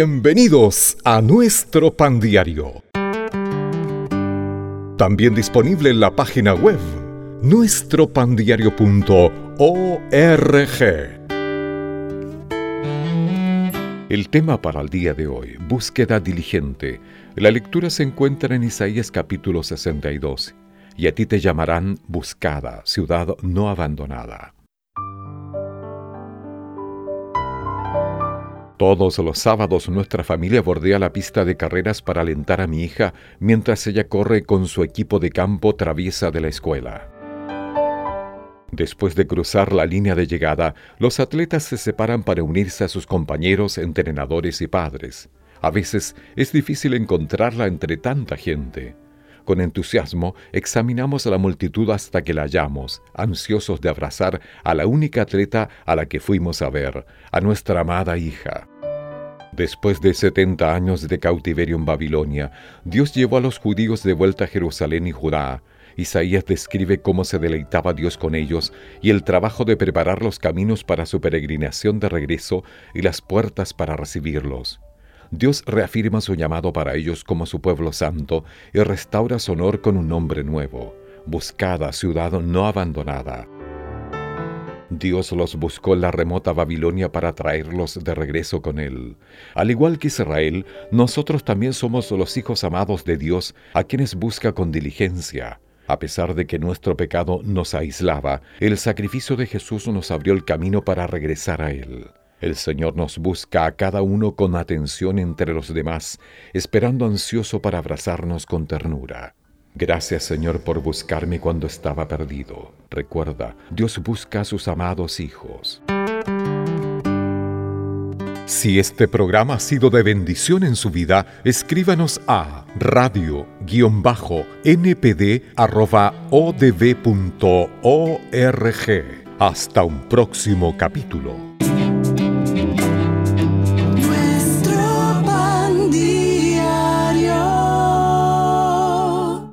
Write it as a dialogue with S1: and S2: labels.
S1: Bienvenidos a nuestro pan diario. También disponible en la página web nuestropandiario.org. El tema para el día de hoy, búsqueda diligente. La lectura se encuentra en Isaías capítulo 62. Y a ti te llamarán buscada, ciudad no abandonada. Todos los sábados nuestra familia bordea la pista de carreras para alentar a mi hija mientras ella corre con su equipo de campo traviesa de la escuela. Después de cruzar la línea de llegada, los atletas se separan para unirse a sus compañeros, entrenadores y padres. A veces es difícil encontrarla entre tanta gente. Con entusiasmo examinamos a la multitud hasta que la hallamos, ansiosos de abrazar a la única atleta a la que fuimos a ver, a nuestra amada hija. Después de setenta años de cautiverio en Babilonia, Dios llevó a los judíos de vuelta a Jerusalén y Judá. Isaías describe cómo se deleitaba Dios con ellos y el trabajo de preparar los caminos para su peregrinación de regreso y las puertas para recibirlos. Dios reafirma su llamado para ellos como su pueblo santo y restaura su honor con un nombre nuevo, buscada ciudad no abandonada. Dios los buscó en la remota Babilonia para traerlos de regreso con Él. Al igual que Israel, nosotros también somos los hijos amados de Dios a quienes busca con diligencia. A pesar de que nuestro pecado nos aislaba, el sacrificio de Jesús nos abrió el camino para regresar a Él. El Señor nos busca a cada uno con atención entre los demás, esperando ansioso para abrazarnos con ternura. Gracias Señor por buscarme cuando estaba perdido. Recuerda, Dios busca a sus amados hijos. Si este programa ha sido de bendición en su vida, escríbanos a radio-npd.odb.org. Hasta un próximo capítulo.